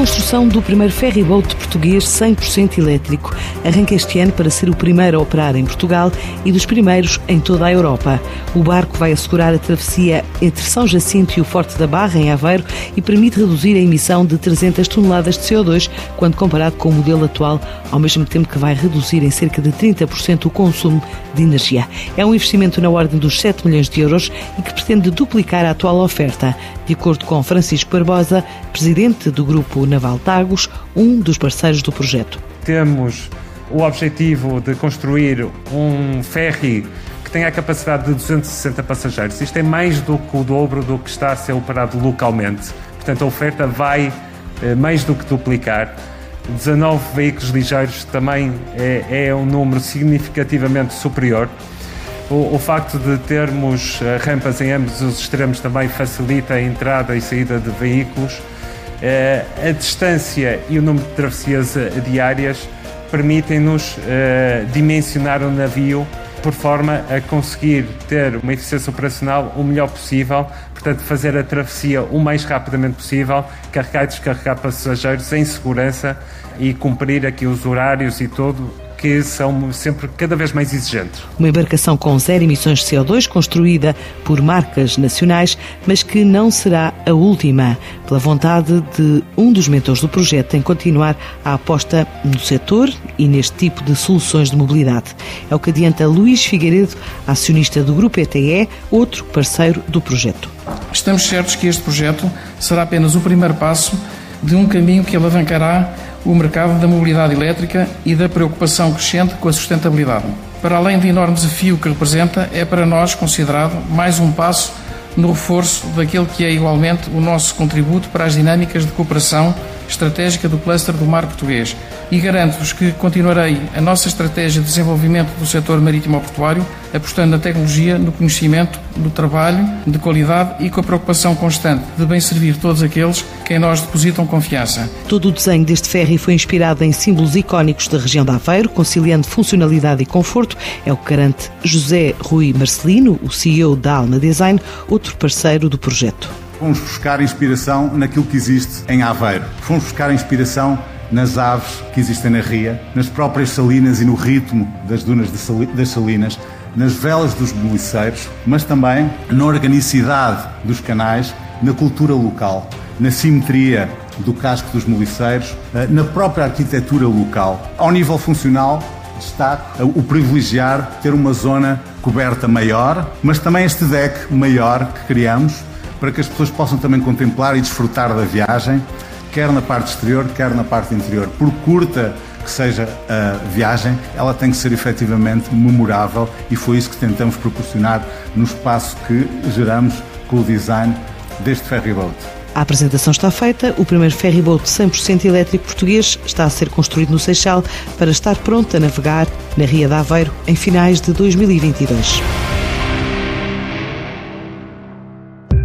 construção do primeiro ferryboat português 100% elétrico arranca este ano para ser o primeiro a operar em Portugal e dos primeiros em toda a Europa. O barco vai assegurar a travessia entre São Jacinto e o Forte da Barra, em Aveiro, e permite reduzir a emissão de 300 toneladas de CO2 quando comparado com o modelo atual, ao mesmo tempo que vai reduzir em cerca de 30% o consumo de energia. É um investimento na ordem dos 7 milhões de euros e que pretende duplicar a atual oferta, de acordo com Francisco Barbosa, presidente do Grupo Naval Tagos, um dos parceiros do projeto. Temos o objetivo de construir um ferry que tenha a capacidade de 260 passageiros. Isto é mais do que o dobro do que está a ser operado localmente. Portanto, a oferta vai eh, mais do que duplicar. 19 veículos ligeiros também é, é um número significativamente superior. O, o, facto de termos eh, rampas em ambos os extremos também facilita a entrada e saída de veículos. Eh, a distância e o número de travessias eh, diárias permitem-nos dimensionar o navio por forma a conseguir ter uma eficiência operacional o melhor possível, portanto, fazer a travessia o mais rapidamente possível, carregar e descarregar passageiros em segurança e cumprir aqui os horários e tudo que são sempre cada vez mais exigentes. Uma embarcação com zero emissões de CO2, construída por marcas nacionais, mas que não será a última, pela vontade de um dos mentores do projeto em continuar a aposta no setor e neste tipo de soluções de mobilidade. É o que adianta Luís Figueiredo, acionista do Grupo ETE, outro parceiro do projeto. Estamos certos que este projeto será apenas o primeiro passo de um caminho que alavancará o mercado da mobilidade elétrica e da preocupação crescente com a sustentabilidade. Para além do enorme desafio que representa, é para nós considerado mais um passo no reforço daquele que é igualmente o nosso contributo para as dinâmicas de cooperação estratégica do cluster do mar português e garanto-vos que continuarei a nossa estratégia de desenvolvimento do setor marítimo-portuário, apostando na tecnologia, no conhecimento, no trabalho de qualidade e com a preocupação constante de bem servir todos aqueles que em nós depositam confiança. Todo o desenho deste ferry foi inspirado em símbolos icónicos da região de Aveiro, conciliando funcionalidade e conforto, é o que garante José Rui Marcelino, o CEO da Alma Design, outro parceiro do projeto. Fomos buscar inspiração naquilo que existe em Aveiro. Fomos buscar inspiração nas aves que existem na ria, nas próprias salinas e no ritmo das dunas das salinas, nas velas dos moliceiros, mas também na organicidade dos canais, na cultura local, na simetria do casco dos moliceiros, eh, na própria arquitetura local. Ao nível funcional, destaco o privilegiar ter uma zona coberta maior, mas também este deck maior que criamos para que as pessoas possam também contemplar e desfrutar da viagem, quer na parte exterior, quer na parte interior. Por curta que seja a viagem, ela tem que ser efetivamente memorável e foi isso que tentamos proporcionar no espaço que geramos com o design deste ferryboat. A apresentação está feita. O primeiro ferryboat 100% elétrico português está a ser construído no Seixal para estar pronto a navegar na Ria de Aveiro em finais de 2022.